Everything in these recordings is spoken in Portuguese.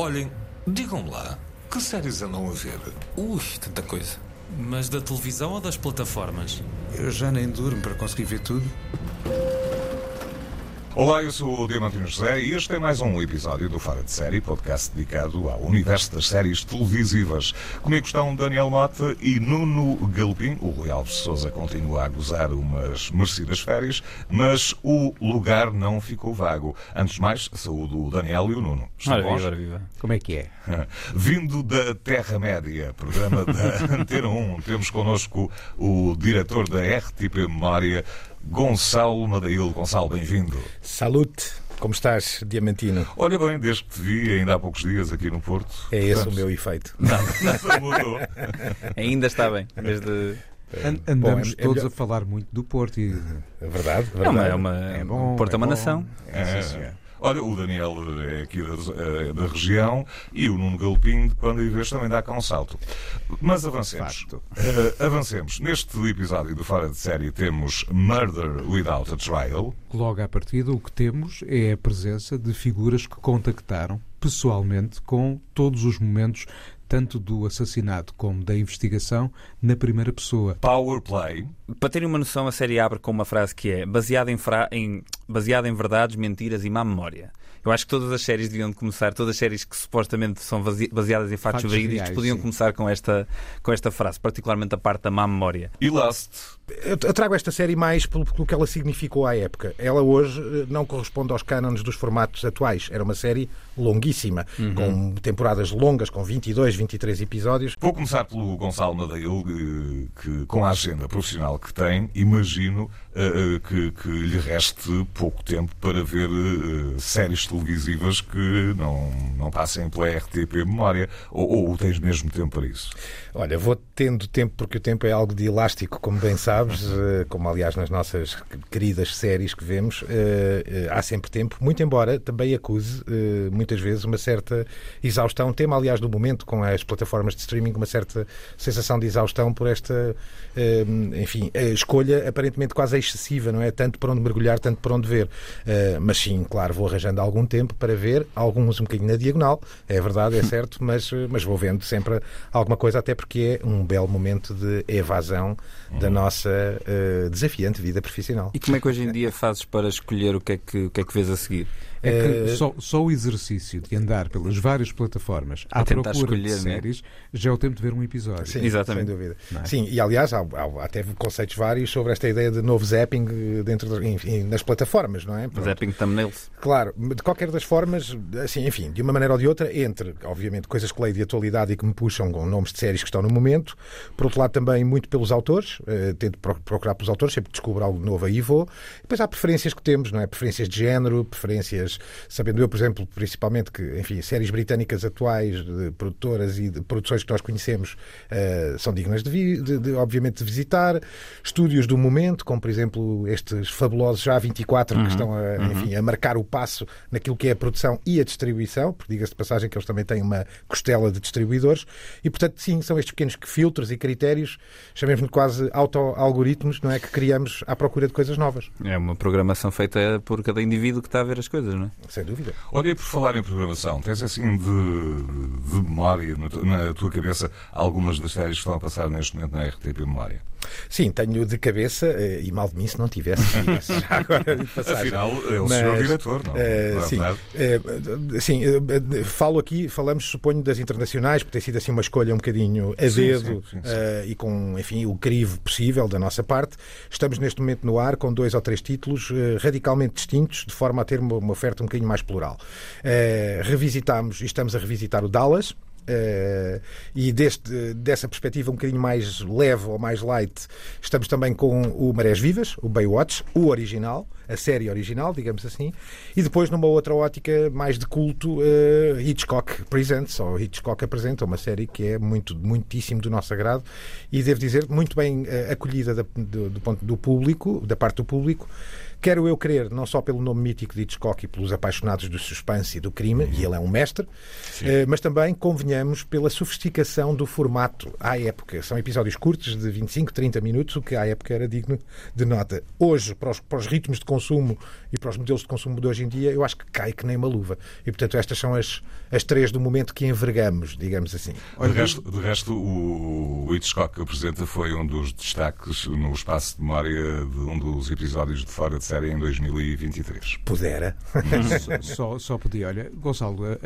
Olhem, digam-me lá, que séries andam a ver? Ui, tanta coisa. Mas da televisão ou das plataformas? Eu já nem durmo para conseguir ver tudo. Olá, eu sou o Diamantino José e este é mais um episódio do Fora de Série, podcast dedicado ao universo das séries televisivas. Comigo estão Daniel Mota e Nuno Galpim. O Rui Alves Souza continua a gozar umas merecidas férias, mas o lugar não ficou vago. Antes de mais, saúdo o Daniel e o Nuno. Estão Ora viva, ora viva. Como é que é? Vindo da Terra-média, programa da Antena 1, temos connosco o diretor da RTP Memória, Gonçalo Madail. Gonçalo, bem-vindo. Salute, como estás, Diamantino? Olha bem, desde que te vi ainda há poucos dias aqui no Porto. É esse Portanto, o meu efeito. Nada, nada mudou. Ainda está bem. Em vez de... An- andamos Bom, é- é todos melhor- a falar muito do Porto e É verdade, É uma, verdade. é uma, é bom. Porto é uma bom. nação. É, sim, senhor. Olha, o Daniel é aqui da, é da região e o Nuno Galpim, de quando em vez, também dá cá um salto. Mas avancemos. Eh, avancemos. Neste episódio do Fora de Série temos Murder Without a Trial. Logo à partida, o que temos é a presença de figuras que contactaram pessoalmente com todos os momentos, tanto do assassinato como da investigação, na primeira pessoa. Power Play. Para terem uma noção, a série abre com uma frase que é baseada em, fra... em... baseada em verdades, mentiras e má memória. Eu acho que todas as séries deviam de começar, todas as séries que supostamente são baseadas em fatos, Fatos verídicos, reais, podiam sim. começar com esta, com esta frase, particularmente a parte da má memória. E Lust. Eu trago esta série mais pelo, pelo que ela significou à época. Ela hoje eh, não corresponde aos cânones dos formatos atuais. Era uma série longuíssima, com temporadas longas, com 22, 23 episódios. Vou começar pelo Gonçalo eh, que com a agenda profissional que tem, imagino que, que lhe reste pouco tempo para ver eh, séries televisivas que não, não passem pela RTP Memória. Ou, ou tens mesmo tempo para isso? Olha, vou tendo tempo, porque o tempo é algo de elástico, como bem sabes, eh, como aliás nas nossas queridas séries que vemos, eh, eh, há sempre tempo, muito embora também acuse eh, muitas vezes uma certa exaustão, tema aliás do momento com as plataformas de streaming, uma certa sensação de exaustão por esta, eh, enfim, escolha aparentemente quase excessiva, não é? Tanto para onde mergulhar, tanto para onde ver. Eh, Mas sim, claro, vou arranjando algum tempo para ver, alguns um bocadinho na diagonal, é verdade, é certo, mas, mas vou vendo sempre alguma coisa, até porque é um belo momento de evasão da nossa eh, desafiante vida profissional. E como é que hoje em dia fazes para escolher o que é que, o que, é que vês a seguir? É que Eh, só, só o exercício de andar pelas várias plataformas à A tentar procura de escolher, né? séries já é o tempo de ver um episódio. Sim, Exatamente. sem dúvida. É? Sim, e aliás, há, há até conceitos vários sobre esta ideia de novo zapping eh, dentro de- enfim, nas plataformas, não é? Mas Pronto. é ping thumbnails. Claro, de qualquer das formas, assim, enfim, de uma maneira ou de outra, entre, obviamente, coisas que leio de atualidade e que me puxam com nomes de séries que estão no momento, por outro lado, também muito pelos autores, eh, tento pro- procurar pelos autores, sempre que descubro algo novo aí vou. Depois há preferências que temos, não é? Preferências de género, preferências, sabendo eu, por exemplo, principalmente que, enfim, séries britânicas atuais, de produtoras e de produções que nós conhecemos, eh, são dignas de, vi- de- de, obviamente, de visitar. Estúdios do momento, como, por exemplo, estes fabulosos já 24 que estão a, enfim, a marcar o passo naquilo que é a produção e a distribuição, porque diga-se de passagem que eles também têm uma costela de distribuidores, e portanto, sim, são estes pequenos filtros e critérios, chamemos-lhe quase auto-algoritmos, não é? Que criamos à procura de coisas novas, É uma programação feita por cada indivíduo que está a ver as coisas, não é? sem dúvida. Olha, e por falar em programação, tens assim de, de memória na tua cabeça algumas das séries que estão a passar neste momento na RTP Memória? Sim, tenho de cabeça, eh, e mal de mim se não tivesse, agora. Afinal, é o Mas, senhor diretor, não, eh, não é sim, verdade? Eh, sim, eh, eh, falo aqui, falamos, suponho, das internacionais, porque tem sido assim uma escolha um bocadinho a dedo eh, e com, enfim, o crivo possível da nossa parte. Estamos neste momento no ar com dois ou três títulos eh, radicalmente distintos, de forma a ter uma, uma oferta um bocadinho mais plural. Eh, revisitámos e estamos a revisitar o Dallas. Eh, e deste, dessa perspectiva um bocadinho mais leve ou mais light, estamos também com o Marés Vivas, o Baywatch, o original, a série original, digamos assim, e depois numa outra ótica mais de culto, eh, Hitchcock Presents, ou Hitchcock apresenta, uma série que é muito, muitíssimo do nosso agrado e devo dizer muito bem eh, acolhida da- do, do ponto do público, da parte do público, Quero eu crer, não só pelo nome mítico de Hitchcock e pelos apaixonados do suspense e do crime, e ele é um mestre, eh, mas também, convenhamos, pela sofisticação do formato à época. São episódios curtos de 25, 30 minutos, o que à época era digno de nota. Hoje, para os, para os ritmos de consumo e para os modelos de consumo de hoje em dia, eu acho que cai que nem uma luva. E, portanto, estas são as, as três do momento que envergamos, digamos assim. De resto, de resto o, o Hitchcock que apresenta foi um dos destaques no espaço de memória de um dos episódios de Fora de Série em 2023. Pudera. só, só, podia. Olha, Gonçalo, uh,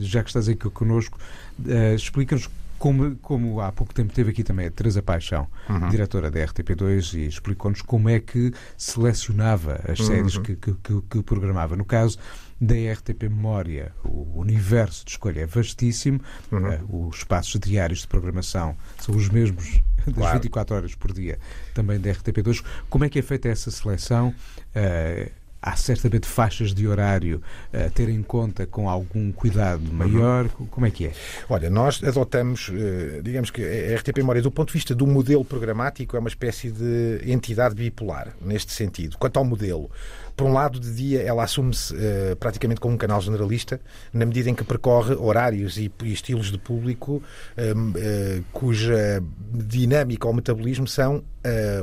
já que estás aqui connosco, uh, explica-nos como, como, há pouco tempo teve aqui também a Teresa Paixão, uhum. diretora da RTP2, e explicou-nos como é que selecionava as uhum. séries que, que, que, que, programava. No caso da RTP Memória, o universo de escolha é vastíssimo, uhum. uh, os espaços diários de programação são os mesmos das claro. 24 horas por dia também da RTP2. Como é que é feita essa seleção? Uh, há certamente faixas de horário a ter em conta com algum cuidado maior? Uhum. Como é que é? Olha, nós adotamos, eh, digamos que a RTP Memória, do ponto de vista do modelo programático, é uma espécie de entidade bipolar, neste sentido. Quanto ao modelo, por um lado, de dia ela assume-se uh, praticamente como um canal generalista, na medida em que percorre horários e, e estilos de público uh, uh, cuja dinâmica ou metabolismo são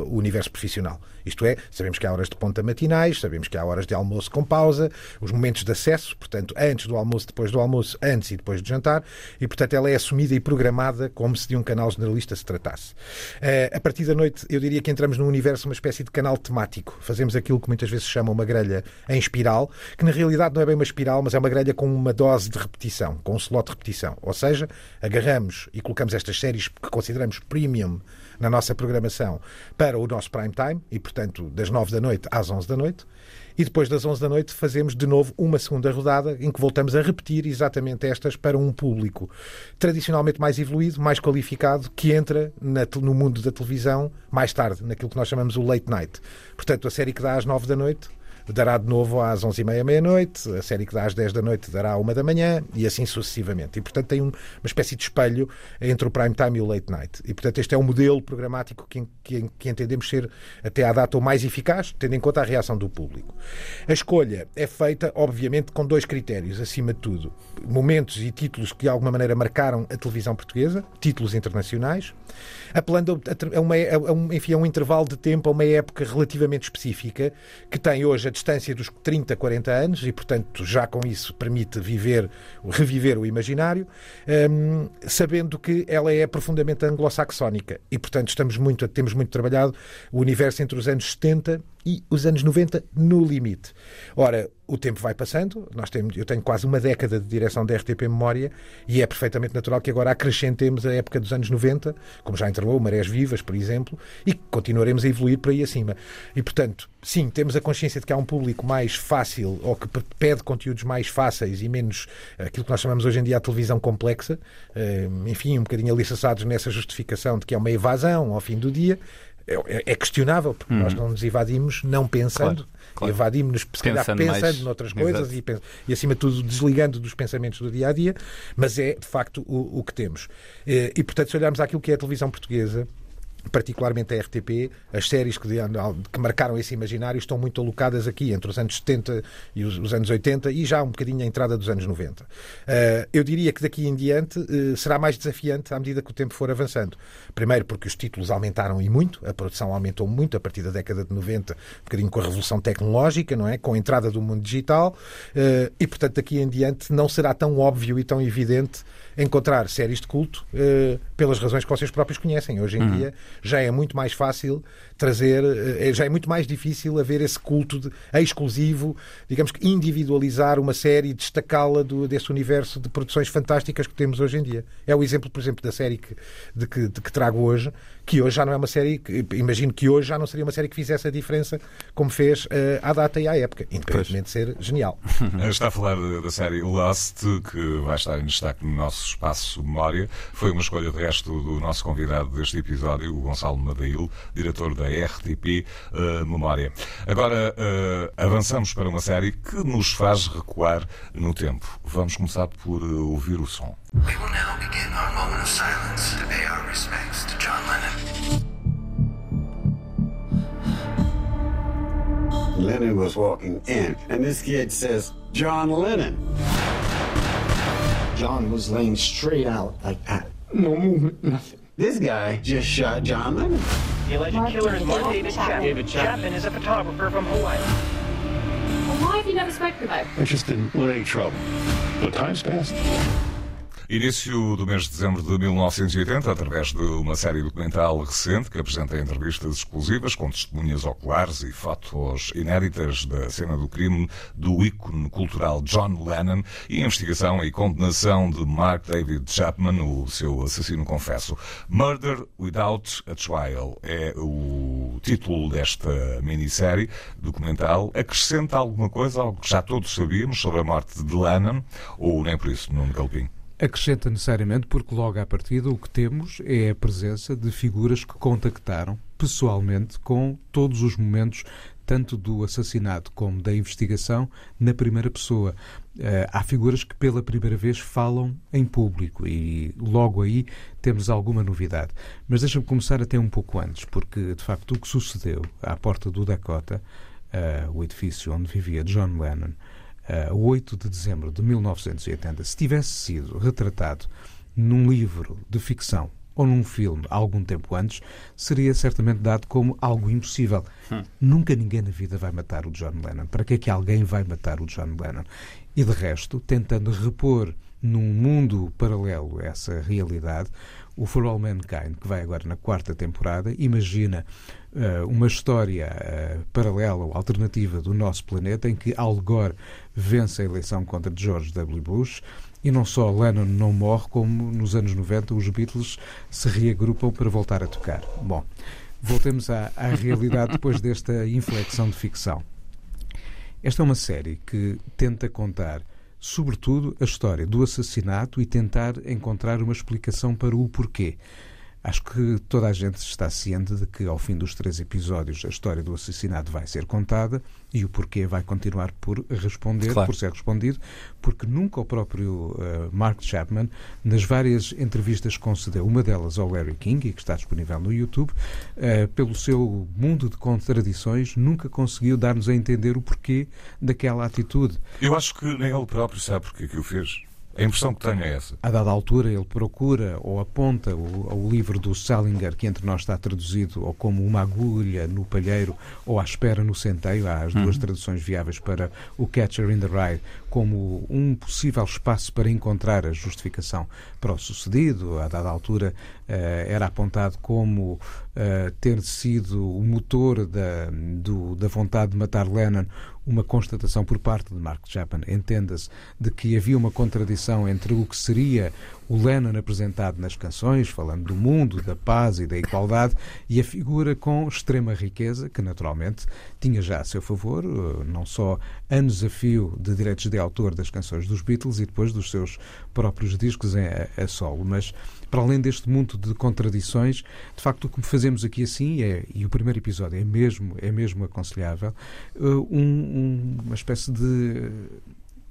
o universo profissional. Isto é, sabemos que há horas de ponta matinais, sabemos que há horas de almoço com pausa, os momentos de acesso, portanto, antes do almoço, depois do almoço, antes e depois do jantar, e portanto ela é assumida e programada como se de um canal generalista se tratasse. A partir da noite, eu diria que entramos num universo, uma espécie de canal temático. Fazemos aquilo que muitas vezes se chama uma grelha em espiral, que na realidade não é bem uma espiral, mas é uma grelha com uma dose de repetição, com um slot de repetição. Ou seja, agarramos e colocamos estas séries que consideramos premium na nossa programação para o nosso prime time, e portanto das 9 da noite às 11 da noite. E depois das 11 da noite fazemos de novo uma segunda rodada em que voltamos a repetir exatamente estas para um público tradicionalmente mais evoluído, mais qualificado, que entra na, no mundo da televisão mais tarde, naquilo que nós chamamos o late night. Portanto, a série que dá às 9 da noite dará de novo às 11h30, meia-noite, a série que dá às 10 da noite dará à 1 da manhã e assim sucessivamente. E, portanto, tem um, uma espécie de espelho entre o prime time e o late night. E, portanto, este é um modelo programático que, que, que entendemos ser, até à data, o mais eficaz, tendo em conta a reação do público. A escolha é feita, obviamente, com dois critérios, acima de tudo. Momentos e títulos que, de alguma maneira, marcaram a televisão portuguesa, títulos internacionais, apelando a, uma, a, um, enfim, a um intervalo de tempo, a uma época relativamente específica, que tem hoje distância dos 30, 40 anos e, portanto, já com isso permite viver, reviver o imaginário, um, sabendo que ela é profundamente anglo-saxónica. E, portanto, estamos muito, temos muito trabalhado. O universo entre os anos 70 e os anos 90 no limite. Ora, o tempo vai passando, nós temos, eu tenho quase uma década de direção da RTP Memória e é perfeitamente natural que agora acrescentemos a época dos anos 90, como já entrou Marés Vivas, por exemplo, e continuaremos a evoluir por aí acima. E, portanto, sim, temos a consciência de que há um público mais fácil ou que pede conteúdos mais fáceis e menos aquilo que nós chamamos hoje em dia a televisão complexa, eh, enfim, um bocadinho alicerçados nessa justificação de que é uma evasão ao fim do dia. É, é questionável, porque nós uhum. não nos evadimos não pensando, claro, claro. evadimos-nos pensando, pensando noutras coisas e, e, acima de tudo, desligando dos pensamentos do dia a dia, mas é de facto o, o que temos. E, e, portanto, se olharmos àquilo que é a televisão portuguesa, particularmente a RTP, as séries que, que, marcaram esse imaginário estão muito alocadas aqui, entre os anos 70 e os, os anos 80 e já um bocadinho a entrada dos anos 90. Uh, eh, eu diria que daqui em diante uh, será mais desafiante à medida que o tempo for avançando. Primeiro porque os títulos aumentaram e muito, a produção aumentou muito a partir da década de 90, um bocadinho com a revolução tecnológica, não é? Com a entrada do mundo digital uh, e, portanto, daqui em diante não será tão óbvio e tão evidente encontrar séries de culto uh, pelas razões que vocês próprios conhecem. Hoje em uhum. dia já é muito mais fácil trazer, uh, já é muito mais difícil haver esse culto de, exclusivo, digamos que individualizar uma série e destacá-la desse universo de produções fantásticas que temos hoje em dia. É o exemplo, por exemplo, da série que, de, que, de que trago hoje, que hoje já não é uma série, que, imagino que hoje já não seria uma série que fizesse a diferença como fez uh, à data e à época, independentemente de ser genial. Está a falar da série Lost, que vai estar em destaque no nosso espaço memória. Foi uma escolha, de resto, do nosso convidado deste episódio, o Gonçalo Madail, diretor da RTP uh, eh, Memória. Agora uh, avançamos para uma série que nos faz recuar no tempo. Vamos começar por ouvir o som. We will now begin our moment of silence to pay our respects to John Lennon. Lennon was walking in, and this kid says, John Lennon. John was laying straight out like that. No movement, nothing. This guy just shot John Lennon. The alleged killer is Mark David Chapman. David Chapman is a photographer from Hawaii. Well, why have you never spoken about it? I just didn't want any trouble. But time's passed. Início do mês de dezembro de 1980, através de uma série documental recente que apresenta entrevistas exclusivas com testemunhas oculares e fotos inéditas da cena do crime do ícone cultural John Lennon e investigação e condenação de Mark David Chapman, o seu assassino confesso. Murder Without a Trial é o título desta minissérie documental. Acrescenta alguma coisa, algo que já todos sabíamos sobre a morte de Lennon, ou nem por isso, Nuno Galpim? Acrescenta necessariamente porque logo à partida o que temos é a presença de figuras que contactaram pessoalmente com todos os momentos tanto do assassinato como da investigação na primeira pessoa. Uh, há figuras que pela primeira vez falam em público e logo aí temos alguma novidade. Mas deixa-me começar até um pouco antes, porque de facto o que sucedeu à porta do Dakota, uh, o edifício onde vivia John Lennon, a 8 de dezembro de 1980, se tivesse sido retratado num livro de ficção ou num filme algum tempo antes, seria certamente dado como algo impossível. Hum. Nunca ninguém na vida vai matar o John Lennon. Para que é que alguém vai matar o John Lennon? E de resto, tentando repor num mundo paralelo essa realidade, o For All Mankind, que vai agora na quarta temporada, imagina uh, uma história uh, paralela ou alternativa do nosso planeta em que Al Gore vence a eleição contra George W. Bush e não só Lennon não morre, como nos anos 90 os Beatles se reagrupam para voltar a tocar. Bom, voltemos à, à realidade depois desta inflexão de ficção. Esta é uma série que tenta contar sobretudo, a história do assassinato e tentar encontrar uma explicação para o porquê. Acho que toda a gente está ciente de que, ao fim dos três episódios, a história do assassinato vai ser contada e o porquê vai continuar por responder, claro. por ser respondido, porque nunca o próprio uh, Mark Chapman, nas várias entrevistas que concedeu, uma delas ao Larry King, e que está disponível no YouTube, uh, pelo seu mundo de contradições, nunca conseguiu dar-nos a entender o porquê daquela atitude. Eu acho que nem ele próprio sabe porque é que o fez. A impressão que tenho é essa. A dada altura, ele procura ou aponta o, livro do Salinger, que entre nós está traduzido ou como uma agulha no palheiro ou à espera no centeio, há as duas uhum. traduções viáveis para o Catcher in the Rye, como um possível espaço para encontrar a justificação para o sucedido. A dada altura, uh, era apontado como uh, ter sido o motor da, do, da vontade de matar Lennon uma constatação por parte de Mark Chapman, entenda-se, de que havia uma contradição entre o que seria o Lennon apresentado nas canções, falando do mundo, da paz e da igualdade, e a figura com extrema riqueza, que naturalmente tinha já a seu favor, eh, não só anos a fio de direitos de autor das canções dos Beatles e depois dos seus próprios discos em, a, a solo, mas para além deste mundo de contradições, de facto o que fazemos aqui assim é, e o primeiro episódio é mesmo, é mesmo aconselhável, eh, um, uma espécie de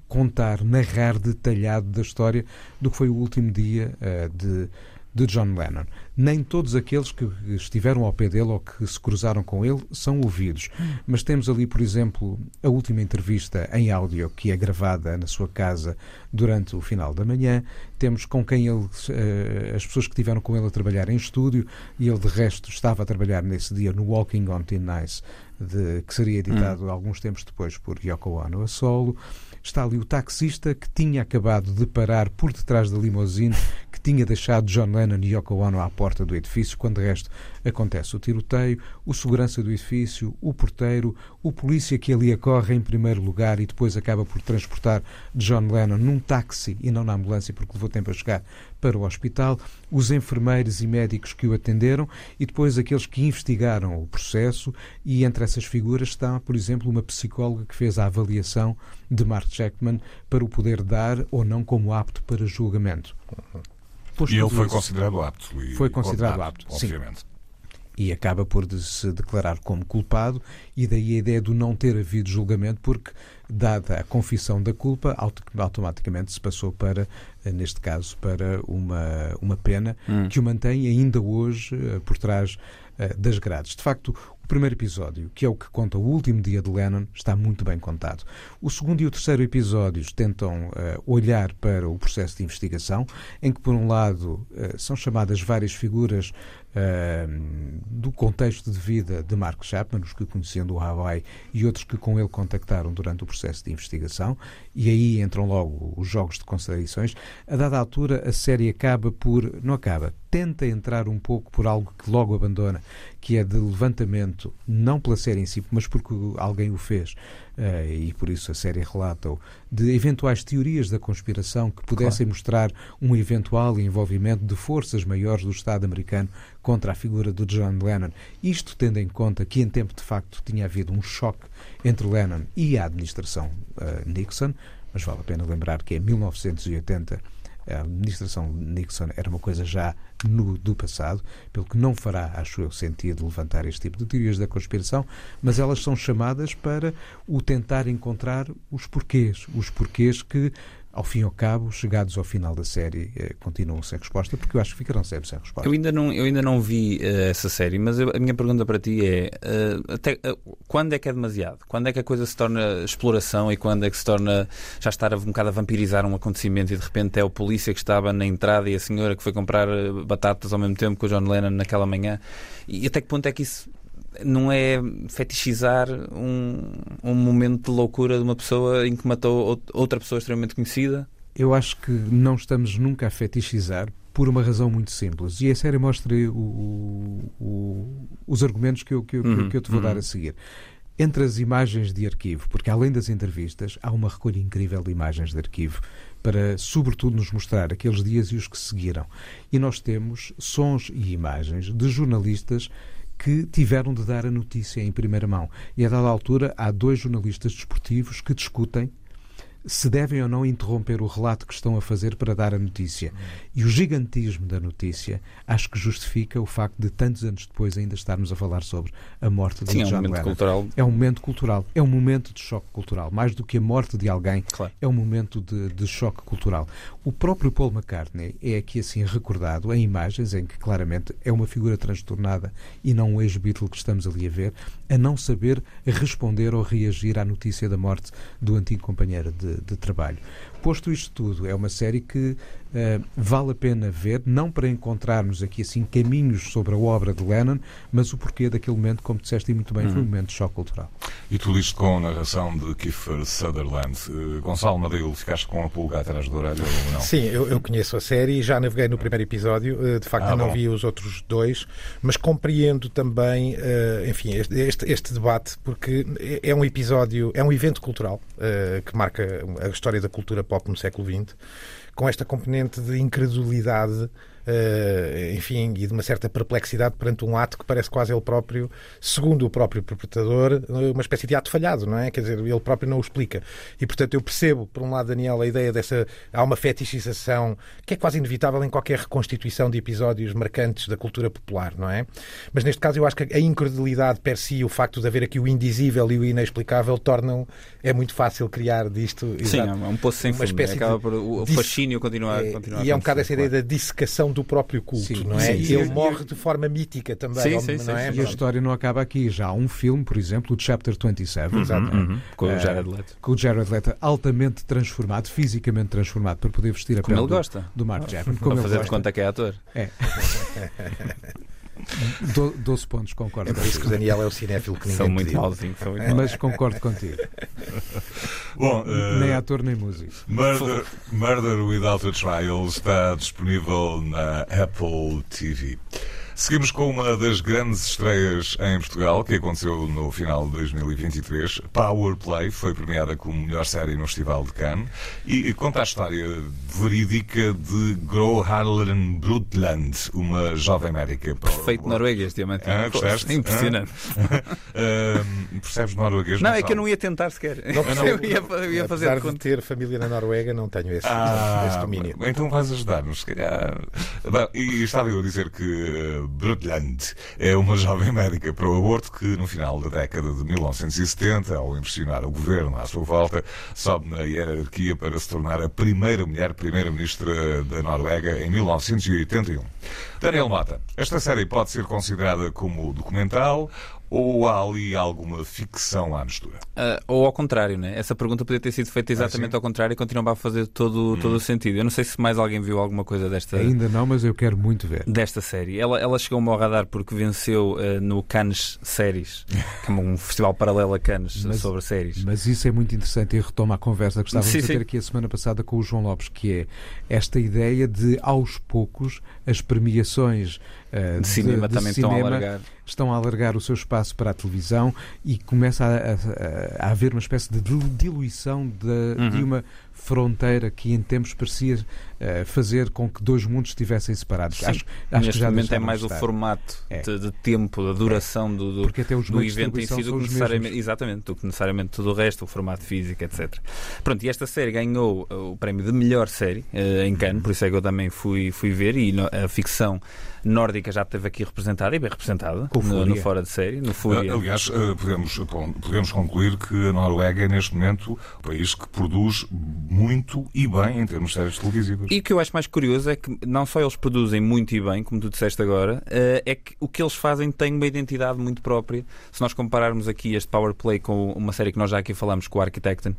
contar, narrar detalhado da história do que foi o último dia uh, de, de John Lennon. Nem todos aqueles que estiveram ao pé dele ou que se cruzaram com ele são ouvidos. Mas temos ali, por exemplo, a última entrevista em áudio que é gravada na sua casa durante o final da manhã. Temos com quem ele, uh, as pessoas que estiveram com ele a trabalhar em estúdio e ele de resto estava a trabalhar nesse dia no Walking on Thin Ice, de, que seria editado hum. alguns tempos depois por Yoko Ono a solo está ali o taxista que tinha acabado de parar por detrás da limusine que tinha deixado John Lennon e Yoko Ono à porta do edifício, quando de resto acontece o tiroteio, o segurança do edifício, o porteiro, o polícia que ali acorre em primeiro lugar e depois acaba por transportar John Lennon num táxi e não na ambulância porque levou tempo a chegar para o hospital, os enfermeiros e médicos que o atenderam e depois aqueles que investigaram o processo e entre essas figuras está, por exemplo, uma psicóloga que fez a avaliação de Mark Jackman para o poder dar ou não como apto para julgamento. Uhum. E ele foi considerado apto. foi considerado apto, obviamente. Sim e acaba por se declarar como culpado e daí a ideia do não ter havido julgamento, porque, dada a confissão da culpa, auto- automaticamente se passou para, eh, neste caso, para uma, uma pena Hum. que o mantém ainda hoje eh, por trás eh, das grades. De facto, o primeiro episódio, que é o que conta o último dia de Lennon, está muito bem contado. O segundo e o terceiro episódios tentam eh, olhar para o processo de investigação, em que, por um lado, eh, são chamadas várias figuras eh, do contexto de vida de Mark Chapman, os que conheciam do Hawaii e outros que com ele contactaram durante o processo de investigação, e aí entram logo os jogos de contradições. A dada altura, a série acaba por. não acaba, tenta entrar um pouco por algo que logo abandona, que é de levantamento, não pela série em si, mas porque alguém o fez, eh, e por isso a série relata-o, de eventuais teorias da conspiração que pudessem mostrar um eventual envolvimento de forças maiores do Estado americano contra a figura do John Lennon. Isto tendo em conta que, em tempo de facto, tinha havido um choque entre Lennon e a administração eh, Nixon, mas vale a pena lembrar que em 1980 a administração Nixon era uma coisa já no, do passado, pelo que não fará, acho eu, sentido levantar este tipo de teorias da conspiração, mas elas são chamadas para o tentar encontrar os porquês, os porquês que, ao fim e ao cabo, chegados ao final da série, eh, continuam sem resposta, porque eu acho que ficarão sempre sem resposta. Eu ainda não, eu ainda não vi eh, essa série, mas eu- a minha pergunta para ti é eh, até, eh, quando é que é demasiado? Quando é que a coisa se torna exploração e quando é que se torna já estar um bocado a vampirizar um acontecimento e de repente é o polícia que estava na entrada e a senhora que foi comprar batatas ao mesmo tempo que o John Lennon naquela manhã? E até que ponto é que isso não é fetichizar um, um momento de loucura de uma pessoa em que matou out- outra pessoa extremamente conhecida? Eu acho que não estamos nunca a fetichizar por uma razão muito simples. E a série mostra o- o- os argumentos que eu, que eu- Uhum, que eu te vou uhum. dar a seguir. Entre as imagens de arquivo, porque além das entrevistas, há uma recolha incrível de imagens de arquivo para, sobretudo, nos mostrar aqueles dias e os que seguiram. E nós temos sons e imagens de jornalistas que tiveram de dar a notícia em primeira mão. E a dada altura há dois jornalistas desportivos que discutem se devem ou não interromper o relato que estão a fazer para dar a notícia. E o gigantismo da notícia acho que justifica o facto de tantos anos depois ainda estarmos a falar sobre a morte de Sim, é um John momento Lennon. cultural. É um momento cultural, é um momento de choque cultural. Mais do que a morte de alguém, Claro. é um momento de, de choque cultural. O próprio Paul McCartney é aqui assim recordado em imagens em que claramente é uma figura transtornada e não um ex-Beatle que estamos ali a ver, a não saber responder ou reagir à notícia da morte do antigo companheiro de, de trabalho. Posto isto tudo, é uma série que eh, vale a pena ver, não para encontrarmos aqui assim caminhos sobre a obra de Lennon, mas o porquê daquele momento, como disseste e muito bem, foi um momento de choque cultural. E tudo isto com a narração de Kiefer Sutherland. Eh, Gonçalo Madeu, ficaste com a pulga atrás da orelha ou não? Sim, eu, eu conheço a série e já naveguei no primeiro episódio. eh, De facto, Ah, não bom. vi os outros dois, mas compreendo também, enfim, este, este- este debate, porque é é um episódio, é um evento cultural que marca a história da cultura pop no século XX, com esta componente de incredulidade. Eh, enfim, e de uma certa perplexidade perante um ato que parece quase ele próprio, segundo o próprio interpretador, uma espécie de ato falhado, não é? Quer dizer, ele próprio não o explica. E portanto eu percebo, por um lado, Daniel, a ideia dessa. Há uma fetichização que é quase inevitável em qualquer reconstituição de episódios marcantes da cultura popular, não é? Mas neste caso eu acho que a incredulidade per si, o facto de haver aqui o indizível e o inexplicável, tornam. É muito fácil criar disto. Sim, é exato, um poço sem uma fundo. espécie Acaba de por o fascínio continuar, é, continuar e é um bocado essa ideia da dissecação do próprio culto, Sim, não é? sim, E sim. ele morre de forma mítica também, Sim, não sim, sim, é? sim. E a história não acaba aqui. Já há um filme, por exemplo, o Chapter 27, Exato. Uhum, com o Eh, Jared Leto. com o Jared Leto altamente transformado, fisicamente transformado, para poder vestir a Como pele ele do, gosta. do Mark. Para Como ele fazer de gosta. conta que é ator. É. Do, 12 pontos, concordo. É por isso que o. Daniel é o cinéfilo que ninguém São muito pediu. mauzinhos. São muito Mas concordo contigo. Bom, eh, Nem ator nem músico. Murder, Murder Without a Trial está disponível na Apple TV. Seguimos com uma das grandes estreias em Portugal, que aconteceu no final de 2023. Power Play foi premiada como melhor série no Festival de Cannes e conta a história verídica de Gro Harlem Brundtland, uma jovem médica. Perfeito norueguês, diamante. Ah, gostaste? Impressionante. Ahm, percebes norueguês? Não, é Gonçalo? que eu não ia tentar sequer. Não percebo. eu ia, eu ia fazer Apesar de de conta. ter família na Noruega, não tenho esse, Ah, esse domínio. então vais ajudar-nos, se calhar. Bom, e estava eu a dizer que Brundtland é uma jovem médica para o aborto que, no final da década de 1970, ao impressionar o governo à sua volta, sobe na hierarquia para se tornar a primeira mulher primeira-ministra da Noruega em 1981. Daniel Mata, esta série pode ser considerada como documental ou há ali alguma ficção à mistura? Uh, ou ao contrário, né? Essa pergunta podia ter sido feita exatamente ah, ao contrário e continuava a fazer todo, todo o sentido. Eu não sei se mais alguém viu alguma coisa desta. Ainda não, mas eu quero muito ver. Desta série. Ela, ela chegou-me ao radar porque venceu uh, no Cannes Séries, que é um festival paralelo a Cannes Mas- sobre séries. Mas isso é muito interessante e retoma a conversa que estávamos Sim, a ter sim. aqui a semana passada com o João Lopes, que é esta ideia de, aos poucos, as premiações eh, De cinema também estão a cinema alargar. Estão a alargar o seu espaço para a televisão e começa a, a- a- haver uma espécie de dil- diluição de, Uhum. de uma fronteira que em tempos parecia eh, fazer com que dois mundos estivessem separados. Sim. Acho, acho Neste que já momento é mais de o estar. formato É. de, de tempo, da duração do, do, Porque até os do evento em si do que necessariamente, exatamente, do que necessariamente tudo o resto, o formato físico, etc. Pronto, e esta série ganhou uh, o prémio de melhor série uh, em Cannes, por isso é que eu também fui, fui ver e no- a ficção nórdica já esteve aqui representada e bem representada no, no Fúria. Fora de Série, no Fúria. Ah, Aliás, ah, podemos, bom, podemos concluir que a Noruega é, neste momento, o país que produz muito e bem em termos de séries televisivas. E o que eu acho mais curioso é que não só eles produzem muito e bem, como tu disseste agora, eh, é que o que eles fazem tem uma identidade muito própria. Se nós compararmos aqui este Power Play com uma série que nós já aqui falamos, com o Architecten,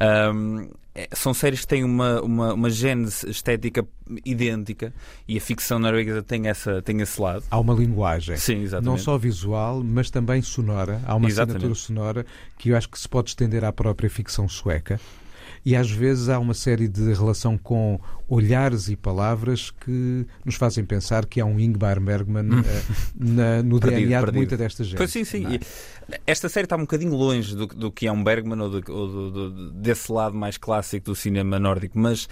ahm, é- são séries que têm uma, uma, uma gênese estética idêntica e a ficção norueguesa tem, essa, tem esse lado. Há uma linguagem. Sim, exatamente. Não só visual, mas também sonora. Há uma Exatamente. assinatura sonora que eu acho que se pode estender à própria ficção sueca. E às vezes há uma série de relação com olhares e palavras que nos fazem pensar que há um Ingmar Bergman eh, na- no Hum. Perdido, DNA de perdido. muita desta gente. Pois sim, sim. é? Esta série está um bocadinho longe do, do que é um Bergman ou, do- ou do- desse lado mais clássico do cinema nórdico, mas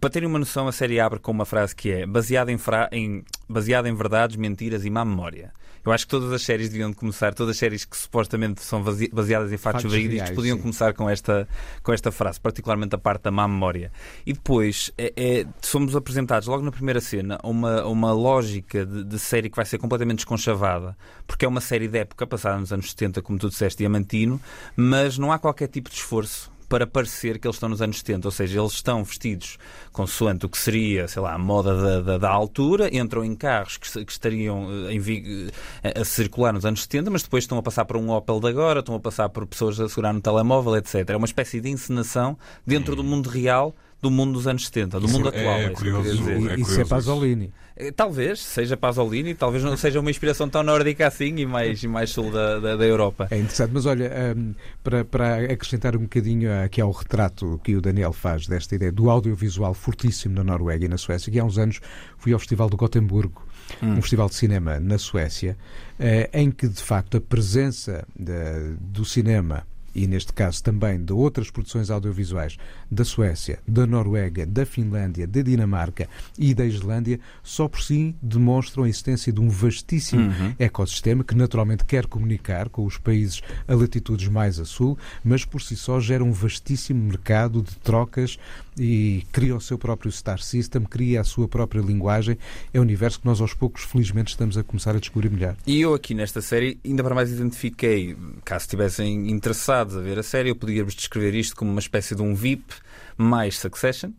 para terem uma noção, a série abre com uma frase que é baseada em, fra- em- baseada em verdades, mentiras e má memória. Eu acho que todas as séries deviam de começar, todas as séries que supostamente são baseadas em fatos, Fatos verídicos, podiam sim. começar com esta, com esta frase, particularmente a parte da má memória. E depois é- é- somos apresentados logo na primeira cena a uma, uma lógica de, de série que vai ser completamente desconchavada, porque é uma série de época passada nos anos 70, como tu disseste, diamantino, mas não há qualquer tipo de esforço para parecer que eles estão nos anos 70, ou seja, eles estão vestidos consoante o que seria, sei lá, a moda da, da, da altura, entram em carros que, que estariam eh, em eh, a, a circular nos anos 70, mas depois estão a passar por um Opel de agora, estão a passar por pessoas a segurar no telemóvel, etc. É uma espécie de encenação dentro do mundo real do mundo dos anos 70, do Isso mundo é atual. é isso eu curioso. E- É Isso é curioso Pasolini. Eh, Talvez seja Pasolini, talvez não seja uma inspiração tão nórdica assim e mais, e mais sul da, da, da Europa. É interessante, mas olha, hum, para, para acrescentar um bocadinho aqui ao retrato que o Daniel faz desta ideia do audiovisual fortíssimo na Noruega e na Suécia, que há uns anos fui ao Festival do Gotemburgo, um festival de cinema na Suécia, eh, em que de facto a presença da- do cinema e neste caso também de outras produções audiovisuais da Suécia, da Noruega, da Finlândia, da Dinamarca e da Islândia, só por si demonstram a existência de um vastíssimo Uhum. ecossistema que naturalmente quer comunicar com os países a latitudes mais a sul, mas por si só gera um vastíssimo mercado de trocas e cria o seu próprio star system, cria a sua própria linguagem. É um universo que nós aos poucos, felizmente, estamos a começar a descobrir melhor. E eu aqui nesta série, ainda para mais identifiquei, caso estivessem interessados a ver a série, eu podia-vos descrever isto como uma espécie de um VIP mais Succession,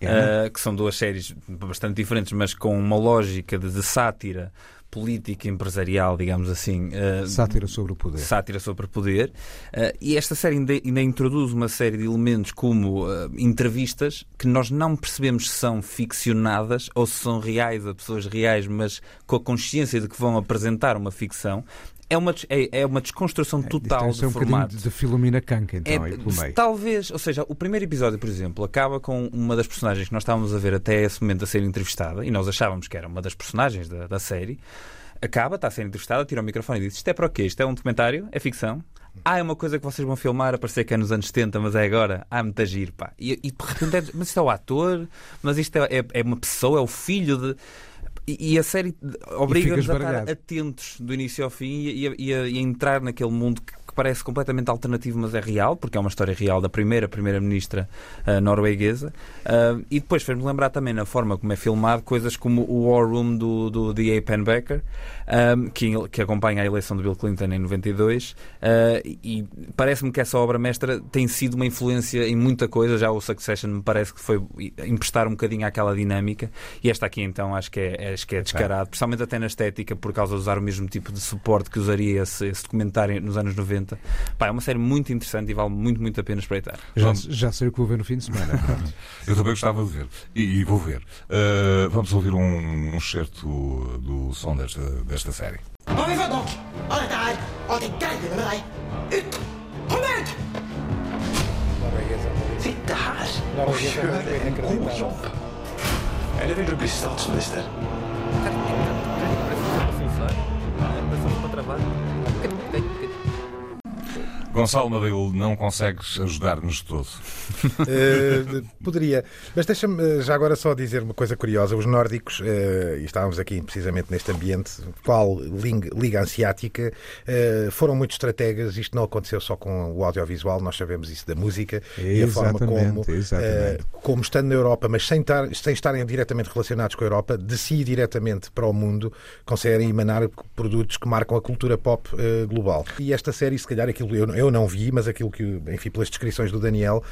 É, uh, que são duas séries bastante diferentes, mas com uma lógica de, de sátira política empresarial, digamos assim. uh, Sátira sobre o poder. Sátira sobre poder. Uh, e esta série ainda, ainda introduz uma série de elementos como uh, entrevistas que nós não percebemos se são ficcionadas ou se são reais a pessoas reais, mas com a consciência de que vão apresentar uma ficção. É uma, é, é uma desconstrução total Isto é do um formato. de Filomena Canca, então, aí pelo É, meio. talvez, ou seja, o primeiro episódio, por exemplo, acaba com uma das personagens que nós estávamos a ver até esse momento a ser entrevistada, e nós achávamos que era uma das personagens da, da série. Acaba, está a ser entrevistada, tira o microfone e diz: Isto é para o quê? Isto é um documentário? É ficção? Ah, é uma coisa que vocês vão filmar, a parecer que é nos anos 70, mas é agora. Ah, muito giro, pá. E, e de repente, é, mas isto é o ator, mas isto é, é, é uma pessoa, é o filho de. E, e a série obriga-nos a estar atentos do início ao fim e, a- e a, e a entrar naquele mundo que, que parece completamente alternativo, mas é real, porque é uma história real da primeira primeira-ministra ah, norueguesa. Ah, e depois fez-me lembrar também na forma como é filmado coisas como o War Room do, do D.A. Pennebaker, ah, que, que acompanha a eleição de Bill Clinton em 92. ah, e parece-me que essa obra mestra tem sido uma influência em muita coisa. Já o Succession me parece que foi emprestar um bocadinho àquela dinâmica. E esta aqui então acho que é, acho que é descarado, principalmente até na estética, por causa de usar o mesmo tipo de suporte que usaria esse, esse documentário nos anos 90. Pá, é uma série muito interessante e vale muito, muito a pena espreitar. Já, Vamos- já sei o que vou ver no fim de semana. Eu também gostava de ver. E, e vou ver. Uh, vamos ouvir um, um excerto do som desta, desta série. On y va donc On est derrière On est derrière Ut Kom ut Sitt här och kör en god jobb. Eller vill du bli statsminister? Gonçalo Madeu, não consegues ajudar-nos todo. Eh, poderia. Mas deixa-me eh, já agora só dizer uma coisa curiosa. Os nórdicos, eh, e estávamos aqui precisamente neste ambiente, qual Liga Asiática, eh, foram muito estrategas. Isto não aconteceu só com o audiovisual, nós sabemos isso da música e a forma como, Exatamente, exatamente. como estando na Europa, mas sem, estar, sem estarem diretamente relacionados com a Europa, de si diretamente para o mundo, conseguem emanar produtos que marcam a cultura pop global. E esta série, se calhar, aquilo eu, eu não vi, mas aquilo que, enfim, pelas descrições do Daniel,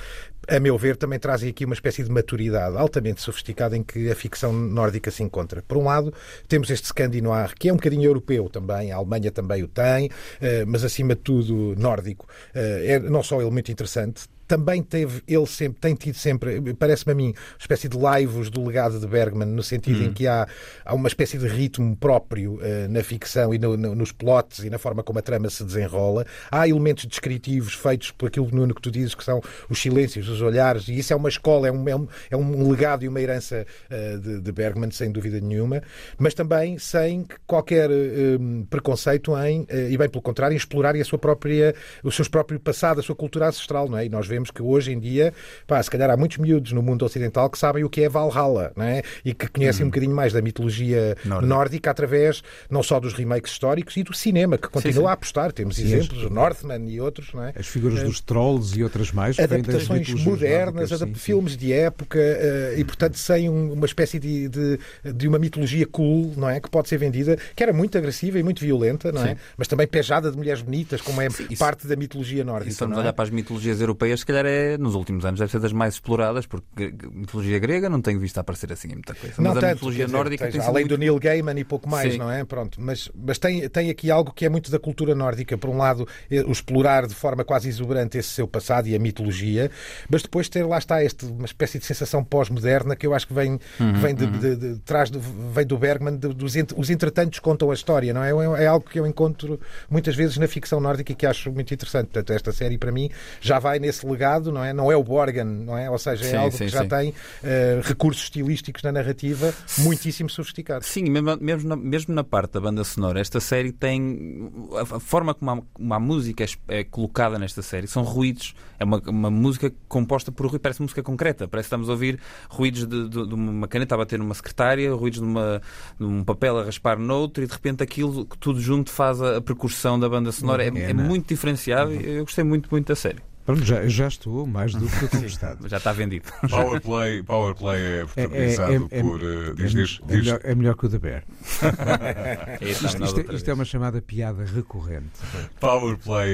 a meu ver, também trazem aqui uma espécie de maturidade altamente sofisticada em que a ficção nórdica se encontra. Por um lado, temos este Scandinoir, que é um bocadinho europeu também, a Alemanha também o tem, eh, mas acima de tudo nórdico. Eh, É não só ele muito interessante, também teve, ele sempre, tem tido sempre, parece-me a mim, uma espécie de laivos do legado de Bergman, no sentido em que há, há uma espécie de ritmo próprio eh, na ficção e no- no- nos plots e na forma como a trama se desenrola. Há elementos descritivos feitos por aquilo, Nuno, que tu dizes, que são os silêncios, os olhares, e isso é uma escola, é um, é um, é um legado e uma herança eh, de, de Bergman, sem dúvida nenhuma, mas também sem qualquer hum, preconceito em, e bem pelo contrário, em explorar a sua própria, o seu próprio passado, a sua cultura ancestral, não é? E nós vemos que hoje em dia, pá, se calhar há muitos miúdos no mundo ocidental que sabem o que é Valhalla, não é? E que conhecem um bocadinho mais da mitologia Nórdica. nórdica através não só dos remakes históricos e do cinema, que continua sim. a apostar. Temos Sim, exemplos, o Northman e outros, não é? As figuras dos trolls e outras mais. adaptações modernas, nórdicas, adap- sim, sim. filmes de época eh, e, portanto, sem um- uma espécie de, de, de uma mitologia cool, não é? Que pode ser vendida, que era muito agressiva e muito violenta, não é? Sim. Mas também pejada de mulheres bonitas, como é isso- parte da mitologia nórdica. E se formos é? olhar para as mitologias europeias, calhar é, nos últimos anos deve ser das mais exploradas, porque a mitologia grega não tenho visto aparecer assim em muita coisa. Não mas a tanto, mitologia quer dizer, nórdica tens- tem além muito... do Neil Gaiman e pouco mais, Sim. não é? Pronto, mas, mas tem, tem aqui algo que é muito da cultura nórdica. Por um lado, o explorar de forma quase exuberante esse seu passado e a mitologia, mas depois ter lá está este, uma espécie de sensação pós-moderna que eu acho que vem, que Uhum, vem, de, de- de- traz do- vem do Bergman, de- dos ent- os entretantos contam a história, não é? É, é algo que eu encontro muitas vezes na ficção nórdica e que acho muito interessante. Portanto, esta série para mim já vai nesse legado, não é? Não é o Borgen, não é? Ou seja, é Sim, algo sim, que já sim. tem eh, recursos estilísticos na narrativa muitíssimo sofisticados. Sim, mesmo, mesmo, na, mesmo na parte da banda sonora, esta série tem. A, a forma como a, como a música é, é colocada nesta série são ruídos. É uma, uma música composta por ruído, parece música concreta. Parece que estamos a ouvir ruídos de, de- de uma caneta a bater numa secretária, ruídos de, uma, de um papel a raspar noutro, e de repente aquilo que tudo junto faz a, a percussão da banda sonora. É, é? muito diferenciado e eu gostei muito, muito da série. Pronto, já, já estou mais do que conquistado. Já está vendido. Powerplay, Powerplay é É, é, protagonizado é- é- por. eh, diz, é- diz, diz. melhor, é melhor que o da Bear. Isto, isto é- isto é uma chamada piada recorrente. Powerplay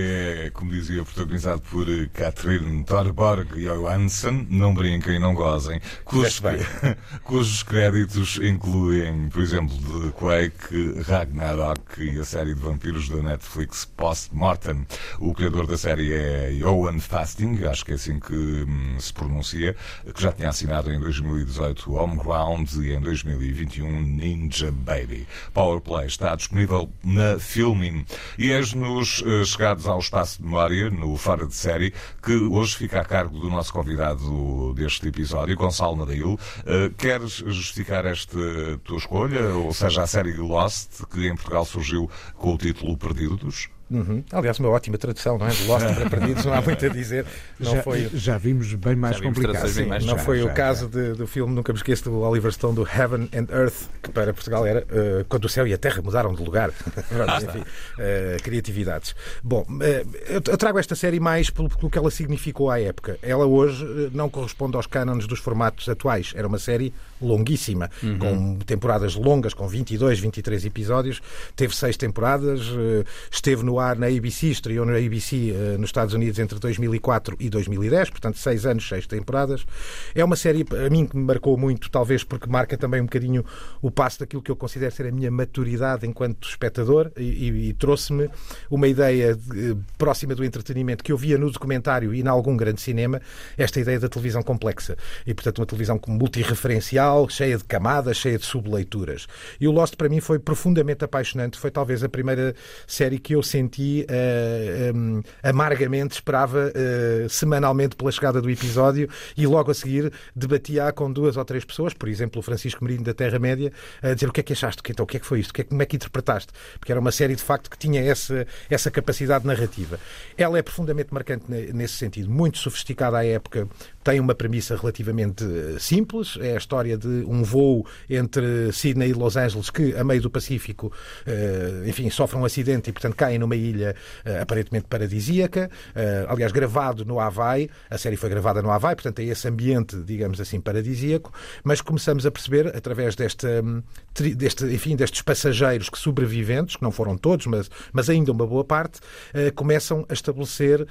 é, como dizia, protagonizado por eh, Catherine Thorborg Johansson, não brinquem, não gozem, cujos, cujos créditos incluem, por exemplo, The Quake, Ragnarok e a série de vampiros da Netflix Postmortem. O criador da série é Johan Fasting, acho que é assim que hum, se pronuncia, que já tinha assinado em 2018 Homeground e em 2021 Ninja Baby. Powerplay está disponível na Filmin. E és-nos eh, chegados ao espaço de memória, no Fora de Série, que hoje fica a cargo do nosso convidado deste episódio, Gonçalo Nadail. Eh, queres justificar esta tua escolha, ou seja, a série Lost, que em Portugal surgiu com o título Perdidos? Uhum. Aliás, uma ótima tradução, não é? De Lost para Perdidos, não há muito a dizer. Não já, foi... já vimos bem mais vimos complicado. traduções bem Sim, mais- Não já, foi já, o caso de- do filme, nunca me esqueço do Oliver Stone, do Heaven and Earth, que para Portugal era eh, quando o céu e a terra mudaram de lugar. Enfim, eh, criatividades. Bom, eh, eu trago esta série mais pelo, pelo que ela significou à época. Ela hoje não corresponde aos cânones dos formatos atuais. Era uma série longuíssima, com temporadas longas, com 22, 23 episódios. Teve seis temporadas, esteve no ar na ABC, estreou na ABC eh, nos Estados Unidos entre 2004 e 2010, portanto, seis anos, seis temporadas. É uma série, a mim, que me marcou muito, talvez porque marca também um bocadinho o passo daquilo que eu considero ser a minha maturidade enquanto espectador e, e- e trouxe-me uma ideia eh, próxima do entretenimento que eu via no documentário e em algum grande cinema, esta ideia da televisão complexa. E, portanto, uma televisão multirreferencial, cheia de camadas, cheia de subleituras. E o Lost, para mim, foi profundamente apaixonante. Foi talvez a primeira série que eu senti eh, hum, amargamente, esperava eh, semanalmente pela chegada do episódio e logo a seguir debatia com duas ou três pessoas, por exemplo, o Francisco Mourinho da Terra-média, a dizer o que é que achaste, então, o que é que foi isto, é como é que interpretaste? Porque era uma série, de facto, que tinha essa, essa capacidade narrativa. Ela é profundamente marcante ne- nesse sentido, muito sofisticada à época, tem uma premissa relativamente eh, simples, é a história de um voo entre Sydney e Los Angeles que, a meio do Pacífico, eh, enfim, sofre um acidente e, portanto, caem numa ilha eh, aparentemente paradisíaca, aliás, gravado no Havaí, a série foi gravada no Havaí, portanto, é esse ambiente, digamos assim, paradisíaco, mas começamos a perceber, através desta, hum, deste, enfim, destes passageiros que sobreviventes, que não foram todos, mas, mas ainda uma boa parte, começam a estabelecer,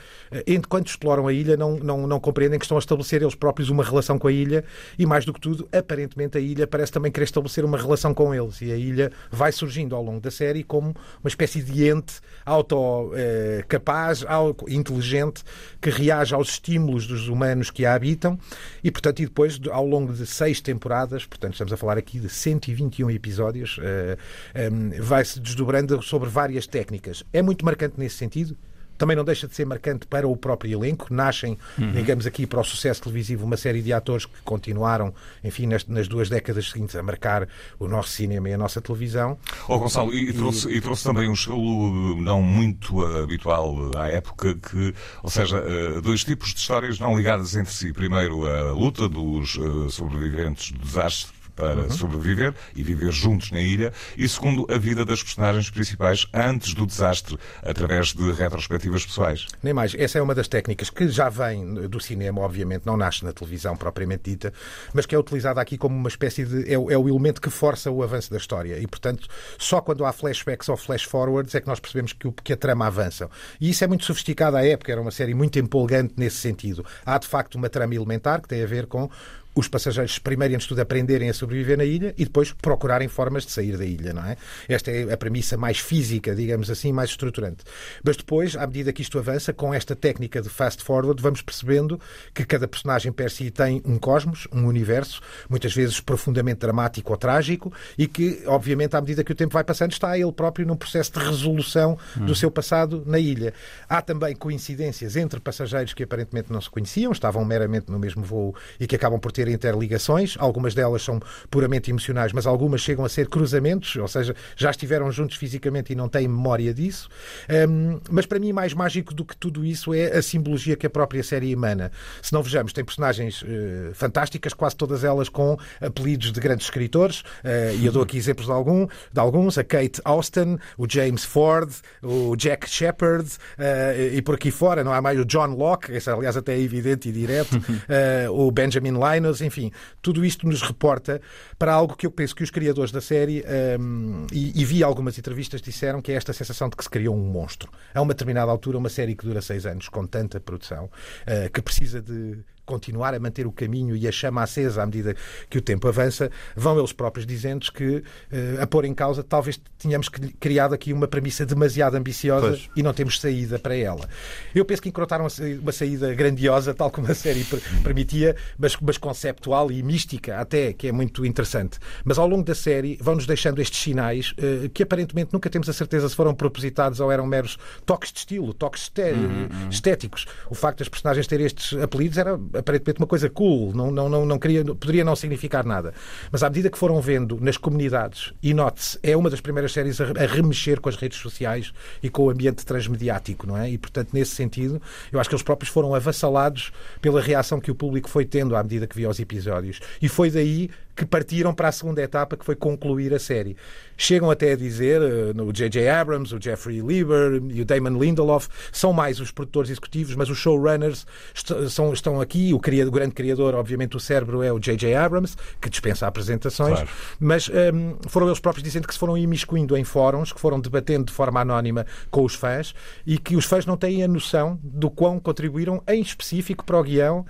enquanto exploram a ilha, não, não, não compreendem que estão a estabelecer eles próprios uma relação com a ilha e, mais do que tudo, aparentemente a ilha parece também querer estabelecer uma relação com eles e a ilha vai surgindo ao longo da série como uma espécie de ente auto-capaz, inteligente, que reage aos estímulos dos humanos que a habitam e, portanto, e depois, de- ao longo de seis temporadas, portanto, estamos a falar aqui de 121 episódios, eh, em, vai-se desdobrando sobre várias técnicas. É muito marcante nesse sentido. Também não deixa de ser marcante para o próprio elenco. Nascem, digamos aqui, para o sucesso televisivo, uma série de atores que continuaram, enfim, nas, nas duas décadas seguintes, a marcar o nosso cinema e a nossa televisão. Ó Gonçalo, e, trouxe, e trouxe também um estilo não muito habitual à época, que, ou seja, eh, dois tipos de histórias não ligadas entre si. Primeiro, a luta dos eh, sobreviventes do desastre para sobreviver e viver juntos na ilha, e segundo, a vida das personagens principais antes do desastre, através de retrospectivas pessoais. Nem mais. Essa é uma das técnicas que já vem do cinema, obviamente, não nasce na televisão propriamente dita, mas que é utilizada aqui como uma espécie de. É, o- é o elemento que força o avanço da história. E, portanto, só quando há flashbacks ou flash forwards é que nós percebemos que, o- que a trama avança. E isso é muito sofisticado à época, era uma série muito empolgante nesse sentido. Há, de facto, uma trama elementar que tem a ver com os passageiros primeiro e antes de tudo aprenderem a sobreviver na ilha e depois procurarem formas de sair da ilha, não é? Esta é a premissa mais física, digamos assim, mais estruturante. Mas depois, à medida que isto avança, com esta técnica de fast forward, vamos percebendo que cada personagem per si tem um cosmos, um universo, muitas vezes profundamente dramático ou trágico, e que, obviamente, à medida que o tempo vai passando, está ele próprio num processo de resolução do seu passado na ilha. Há também coincidências entre passageiros que aparentemente não se conheciam, estavam meramente no mesmo voo e que acabam por ter interligações. Algumas delas são puramente emocionais, mas algumas chegam a ser cruzamentos, ou seja, já estiveram juntos fisicamente e não têm memória disso. Hum, mas para mim, mais mágico do que tudo isso é a simbologia que a própria série emana. Se não vejamos, tem personagens eh, fantásticas, quase todas elas com apelidos de grandes escritores, eh, e eu dou aqui exemplos de, algum, de alguns: a Kate Austen, o James Ford, o Jack Shepard, eh, e por aqui fora, não há mais o John Locke, esse aliás até é evidente e direto, o Benjamin Linus, enfim, tudo isto nos reporta para algo que eu penso que os criadores da série, ehm, e, e vi algumas entrevistas, disseram que é esta sensação de que se criou um monstro. A uma determinada altura, uma série que dura seis anos, com tanta produção, eh, que precisa de continuar a manter o caminho e a chama acesa à medida que o tempo avança, vão eles próprios dizendo que, eh, a pôr em causa, talvez tenhamos criado aqui uma premissa demasiado ambiciosa Pois. e não temos saída para ela. Eu penso que encontraram uma saída grandiosa, tal como a série per- permitia, mas, mas conceptual e mística até, que é muito interessante. Mas ao longo da série vão-nos deixando estes sinais eh, que aparentemente nunca temos a certeza se foram propositados ou eram meros toques de estilo, toques esté- estéticos. O facto das personagens terem estes apelidos era aparentemente uma coisa cool, não, não, não, não queria, poderia não significar nada. Mas à medida que foram vendo nas comunidades, e note-se, é uma das primeiras séries a, a remexer com as redes sociais e com o ambiente transmediático, não é? E portanto, nesse sentido, eu acho que eles próprios foram avassalados pela reação que o público foi tendo à medida que via os episódios. E foi daí que partiram para a segunda etapa, que foi concluir a série. Chegam até a dizer, uh, o J.J. Abrams, o Jeffrey Lieber e o Damon Lindelof são mais os produtores executivos, mas os showrunners est são, estão aqui. O, criador, o, grande criador, obviamente, o cérebro é o J.J. Abrams, que dispensa apresentações, claro. mas um, ehm, foram eles próprios dizendo que se foram imiscuindo em fóruns, que foram debatendo de forma anónima com os fãs e que os fãs não têm a noção do quão contribuíram em específico para o guião uh,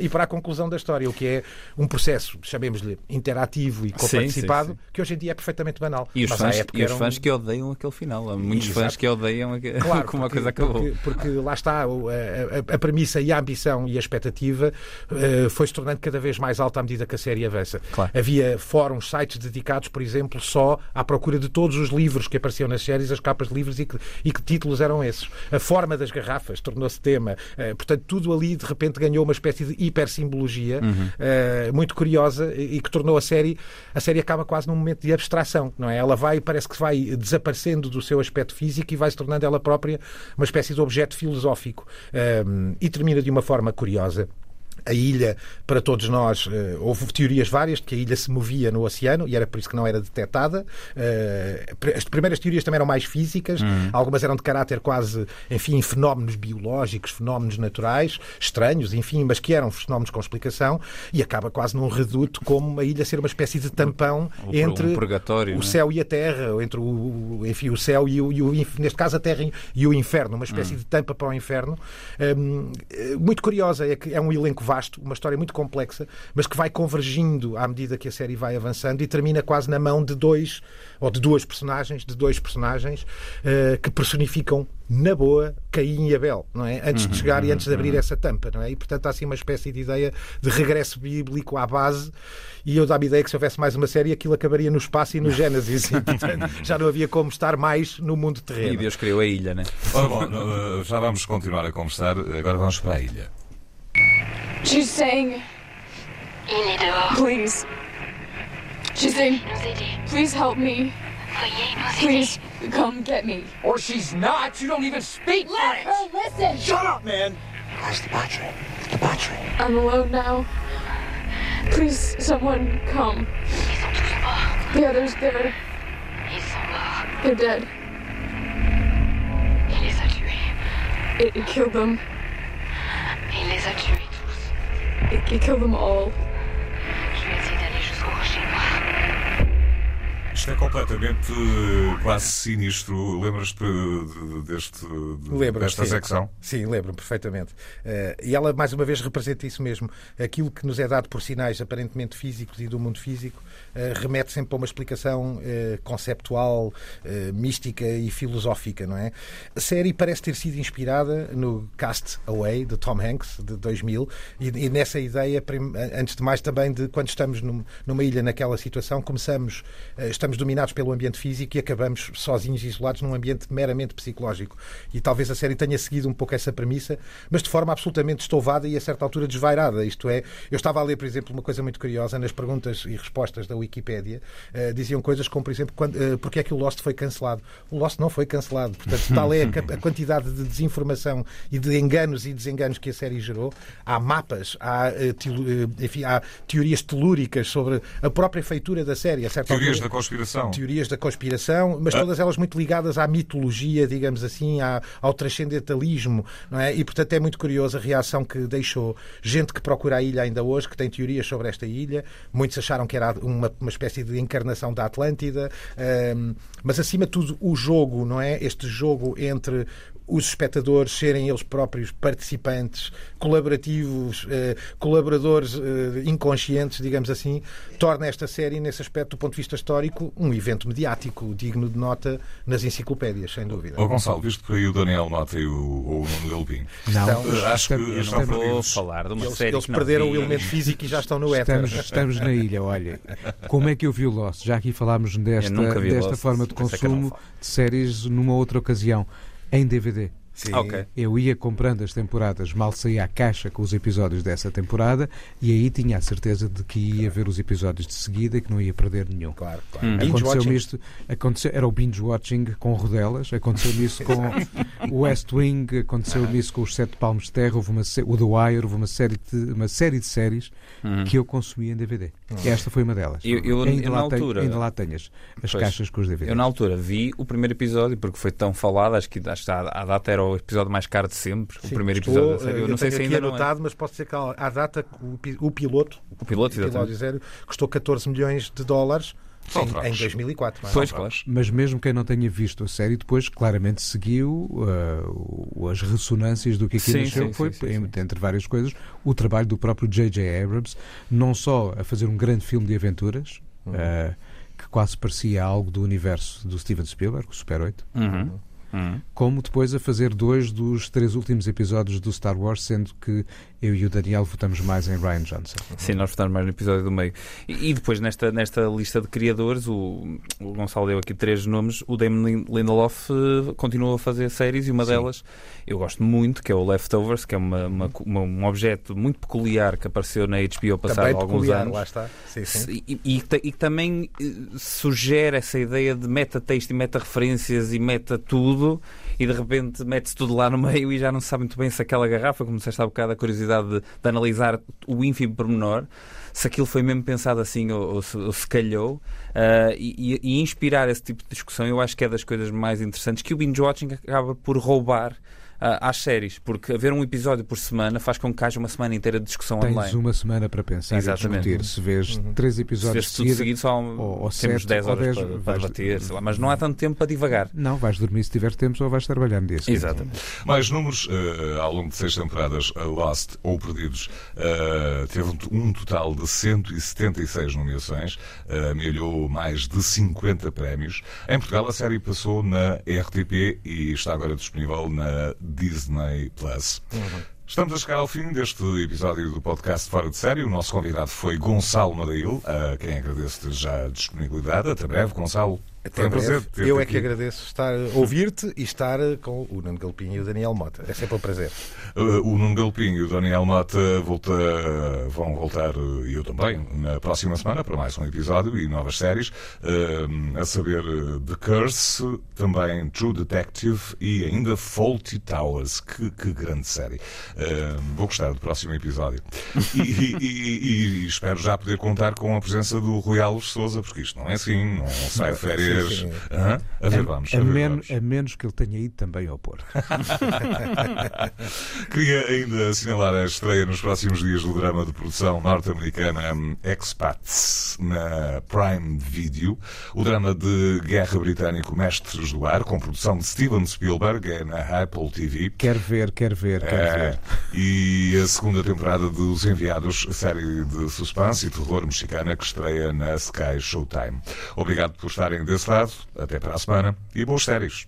e para a conclusão da história, o que é um processo, chamemos-lhe interativo e co-participado, que hoje em dia é perfeitamente banal. E os, fãs, e os fãs que odeiam aquele final. Há muitos Exato. fãs que odeiam claro, como porque, a coisa acabou. Porque, porque lá está, a, a, a, premissa e a ambição e a expectativa uh, foi se tornando cada vez mais alta à medida que a série avança. Claro. Havia fóruns, sites dedicados, por exemplo, só à procura de todos os livros que apareciam nas séries, as capas de livros e que, e que títulos eram esses. A forma das garrafas tornou-se tema. Uh, portanto, tudo ali de repente ganhou uma espécie de hipersimbologia uhum. uh, muito curiosa e que tornou a série, a série acaba quase num momento de abstração, não é? Ela vai, parece que vai desaparecendo do seu aspecto físico e vai se tornando ela própria uma espécie de objeto filosófico. Um, e termina de uma forma curiosa a ilha, para todos nós, eh, houve teorias várias de que a ilha se movia no oceano e era por isso que não era detectada. Eh, as primeiras teorias também eram mais físicas, uhum. algumas eram de caráter quase, enfim, fenómenos biológicos, fenómenos naturais, estranhos, enfim, mas que eram fenómenos com explicação e acaba quase num reduto como a ilha ser uma espécie de tampão o, entre um o céu e a terra, entre o, enfim, o céu e o, e o, neste caso a terra e o inferno, uma espécie uhum. de tampa para o inferno. Um, eh, muito curiosa, é que é um elenco vasto, uma história muito complexa, mas que vai convergindo à medida que a série vai avançando e termina quase na mão de dois ou de duas personagens, de dois personagens uh, que personificam na boa Caim e Abel, não é? Antes de uhum, chegar e antes de abrir uhum. essa tampa, não é? E portanto há assim uma espécie de ideia de regresso bíblico à base. E eu dava a ideia que se houvesse mais uma série, aquilo acabaria no espaço e no Gênesis. E, portanto, já não havia como estar mais no mundo terreno. E Deus criou a ilha, né? Ora, bom, eh, já vamos continuar a conversar. Agora vamos para a ilha. She's saying. Il est dehors. Please. She's saying. Please help me. Veuillez nous aider. Please come get me. Or she's not. You don't even speak Let French. her listen. Shut up, man. Where's the battery? The battery. I'm alone now. Please, someone come. Ils sont tous morts. The others, they're. Ils. They're dead. Il a tués. It, it killed them. Il les a tués tous. It killed them all. Je vais essayer d'aller jusqu'au rocher. Isto é completamente uh, quase sinistro. Lembras-te de- deste, de- Lembro, desta sim. secção? Sim, lembro-me perfeitamente. Eh, e ela, mais uma vez, representa isso mesmo. Aquilo que nos é dado por sinais aparentemente físicos e do mundo físico eh, remete sempre a uma explicação eh, conceptual, eh, mística e filosófica, não é? A série parece ter sido inspirada no Cast Away, de Tom Hanks, de 2000, e, e nessa ideia, antes de mais, também de quando estamos num- numa ilha naquela situação, começamos, eh, estamos dominados pelo ambiente físico e acabamos sozinhos, isolados, num ambiente meramente psicológico. E talvez a série tenha seguido um pouco essa premissa, mas de forma absolutamente estouvada e a certa altura desvairada. Isto é, eu estava a ler, por exemplo, uma coisa muito curiosa nas perguntas e respostas da Wikipédia, eh, diziam coisas como, por exemplo, quando, eh, porque é que o Lost foi cancelado. O Lost não foi cancelado. Portanto, tal é a, a quantidade de desinformação e de enganos e desenganos que a série gerou. Há mapas, há, telu- eh, enfim, há teorias telúricas sobre a própria feitura da série. A certa Teorias altura- da conspiração. teorias da conspiração, mas todas elas muito ligadas à mitologia, digamos assim, à- ao transcendentalismo, não é? E portanto é muito curioso a reação que deixou gente que procura a ilha ainda hoje, que tem teorias sobre esta ilha. Muitos acharam que era uma, uma espécie de encarnação da Atlântida, ahm, mas acima de tudo o jogo, não é? Este jogo entre os espectadores serem eles próprios participantes, colaborativos, eh, colaboradores eh, inconscientes, digamos assim, torna esta série, nesse aspecto, do ponto de vista histórico, um evento mediático digno de nota nas enciclopédias, sem dúvida. Ó Gonçalo, visto por aí o Daniel Mota e o, o Nuno Galpim. Não, Estão- Acho que estamos- estão perdidos. falar de uma Eles, série eles que perderam vi. o elemento físico e já estão no éter. Estamos, estamos na ilha, olha. Como é que eu vi o Lost? Já aqui falámos desta, Eu desta Lost, forma de é que eu consumo de séries numa outra ocasião, em DVD. Sim. Ok. Eu ia comprando as temporadas, mal saía a caixa com os episódios dessa temporada e aí tinha a certeza de que ia ver os episódios de seguida e que não ia perder nenhum. Claro, claro. Hum. Aconteceu-me isto, aconteceu, era o binge watching com rodelas, aconteceu-me isso com o West Wing, aconteceu-me isso com os Sete Palmos de Terra, houve uma, o The Wire, houve uma série de, uma série de séries que eu consumi em DVD. Esta foi uma delas. Eu- eu- ainda, eu lá tenho- altura- ainda lá tenho as, as Pois. caixas com os DVDs. Eu, na altura, vi o primeiro episódio porque foi tão falado. Acho que, acho que à, à data era o episódio mais caro de sempre. o Sim, primeiro estou, episódio da série. eh, Eu não sei se ainda não é. anotado, mas posso dizer que à data o, o piloto, O piloto, o episódio exatamente. zero, custou 14 milhões de dólares São em, trocos. em 2004. não é? Pois, claro. Mas mesmo quem não tenha visto a série, depois claramente seguiu uh, as ressonâncias do que aqui Sim, nasceu, sim, foi, sim, entre várias coisas, o trabalho do próprio J.J. Abrams, não só a fazer um grande filme de aventuras, uh, que quase parecia algo do universo do Steven Spielberg, o Super 8, Uhum. Uhum. como depois a fazer dois dos três últimos episódios do Star Wars, sendo que eu e o Daniel votamos mais em Ryan Johnson. Sim, nós votamos mais no episódio do meio. E, e depois, nesta, nesta lista de criadores, o, o Gonçalo deu aqui três nomes. O Damon Lin- Lindelof eh, continua a fazer séries e uma delas eu gosto muito, que é o Leftovers, que é uma, uma- uma- um objeto muito peculiar que apareceu na HBO passado Também alguns peculiar, anos. lá está. Sim, sim. E, e, e, e também eh, sugere essa ideia de meta-texto e meta-referências e meta-tudo e de repente mete-se tudo lá no meio e já não se sabe muito bem se aquela garrafa, como disseste há bocado, a curiosidade de, de analisar o ínfimo pormenor, se aquilo foi mesmo pensado assim ou, ou se, ou se calhou ah, e, e- inspirar esse tipo de discussão eu acho que é das coisas mais interessantes que o binge-watching acaba por roubar às séries, porque haver um episódio por semana faz com que haja uma semana inteira de discussão Tens online. uma semana para pensar Exatamente. e discutir. Se vês três Se episódios vês tudo seguida, seguido, só ou- ou temos sete, 10 ou horas dez, para, para debater, sei lá, mas não há tanto tempo para divagar. Não, vais dormir se tiver tempo ou vais trabalhar no dia seguinte. Exatamente. Mais números, eh, ao longo de seis temporadas, a Lost ou Perdidos eh, teve um, total de 176 nomeações, uh, amealhou mais de 50 prémios. Em Portugal, a série passou na RTP e está agora disponível na Disney Plus. Estamos a chegar ao fim deste episódio do podcast Fora de Série. O nosso convidado foi Gonçalo Madail, a quem agradeço já a disponibilidade. Até breve, Gonçalo. Até Foi um prazer Eu é que agradeço estar ouvir-te e estar com o Nuno Galpinho e o Daniel Mota. É sempre um prazer. Uh, o Nuno Galpinho e o Daniel Mata volta, vão voltar, uh, e eu também, na próxima semana para mais um episódio e novas séries, uh, a saber uh, The Curse, também True Detective e ainda Faulty Towers. Que, que grande série. Uh, vou gostar do próximo episódio. E, e- e- e espero já poder contar com a presença do Rui Alves Souza, porque isto não é assim, não sai de férias. Sim, sim. Hã? A ver, vamos. A, a ver, menos, vamos. a menos que ele tenha ido também ao Porto. Queria ainda assinalar a estreia nos próximos dias do drama de produção norte-americana um, Expats na Prime Video. O drama de guerra britânico Mestres do Ar, com produção de Steven Spielberg, é na Apple TV. Quer ver, quer ver, quer É, ver. e a segunda temporada dos Enviados, série de suspense e terror mexicana que estreia na Sky Showtime. Obrigado por estarem lado. Até para a semana e boas séries.